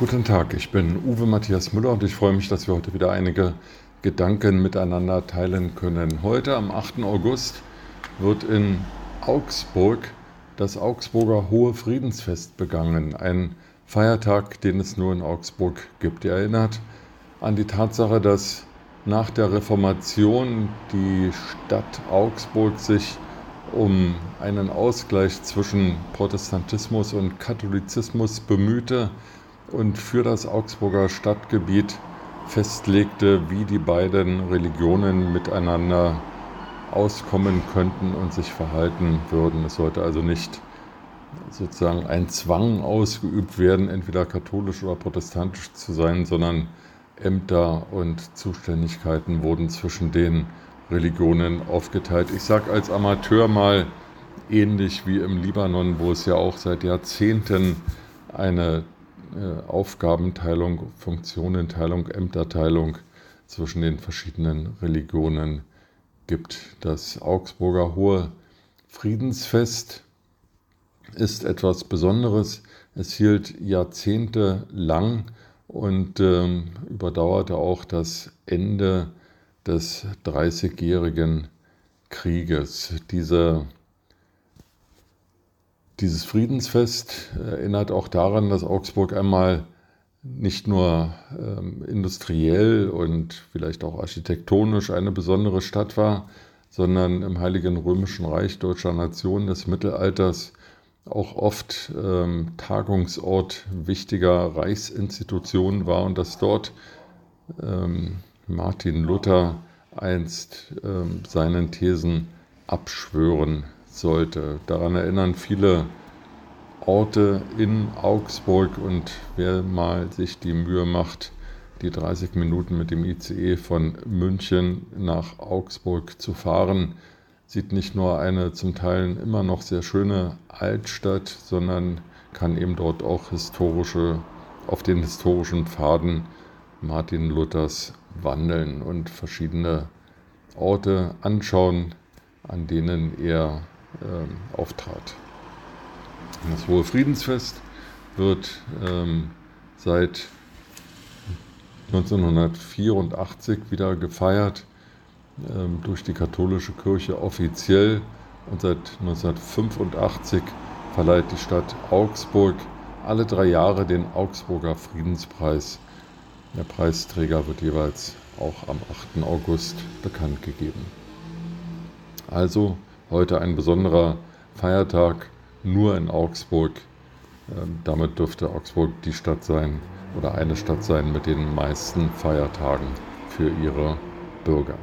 Guten Tag, ich bin Uwe Matthias Müller und ich freue mich, dass wir heute wieder einige Gedanken miteinander teilen können. Heute am 8. August wird in Augsburg das Augsburger Hohe Friedensfest begangen. Ein Feiertag, den es nur in Augsburg gibt. Er erinnert an die Tatsache, dass nach der Reformation die Stadt Augsburg sich um einen Ausgleich zwischen Protestantismus und Katholizismus bemühte und für das Augsburger Stadtgebiet festlegte, wie die beiden Religionen miteinander auskommen könnten und sich verhalten würden. Es sollte also nicht sozusagen ein Zwang ausgeübt werden, entweder katholisch oder protestantisch zu sein, sondern Ämter und Zuständigkeiten wurden zwischen den Religionen aufgeteilt. Ich sage als Amateur mal ähnlich wie im Libanon, wo es ja auch seit Jahrzehnten eine äh, Aufgabenteilung, Funktionenteilung, Ämterteilung zwischen den verschiedenen Religionen gibt. Das Augsburger Hohe Friedensfest ist etwas Besonderes. Es hielt jahrzehntelang und ähm, überdauerte auch das Ende des Dreißigjährigen Krieges. Diese dieses Friedensfest erinnert auch daran, dass Augsburg einmal nicht nur ähm, industriell und vielleicht auch architektonisch eine besondere Stadt war, sondern im Heiligen Römischen Reich deutscher Nation des Mittelalters auch oft ähm, Tagungsort wichtiger Reichsinstitutionen war und dass dort ähm, Martin Luther einst ähm, seinen Thesen abschwören sollte. Daran erinnern viele Orte in Augsburg und wer mal sich die Mühe macht, die 30 Minuten mit dem ICE von München nach Augsburg zu fahren, sieht nicht nur eine zum Teil immer noch sehr schöne Altstadt, sondern kann eben dort auch historische, auf den historischen Pfaden Martin Luthers wandeln und verschiedene Orte anschauen, an denen er ähm, auftrat. Das Hohe Friedensfest wird ähm, seit 1984 wieder gefeiert ähm, durch die katholische Kirche offiziell und seit 1985 verleiht die Stadt Augsburg alle drei Jahre den Augsburger Friedenspreis. Der Preisträger wird jeweils auch am 8. August bekannt gegeben. Also heute ein besonderer Feiertag nur in Augsburg. Ähm, damit dürfte Augsburg die Stadt sein oder eine Stadt sein mit den meisten Feiertagen für ihre Bürger.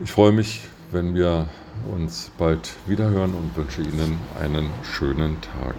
Ich freue mich, wenn wir uns bald wiederhören und wünsche Ihnen einen schönen Tag.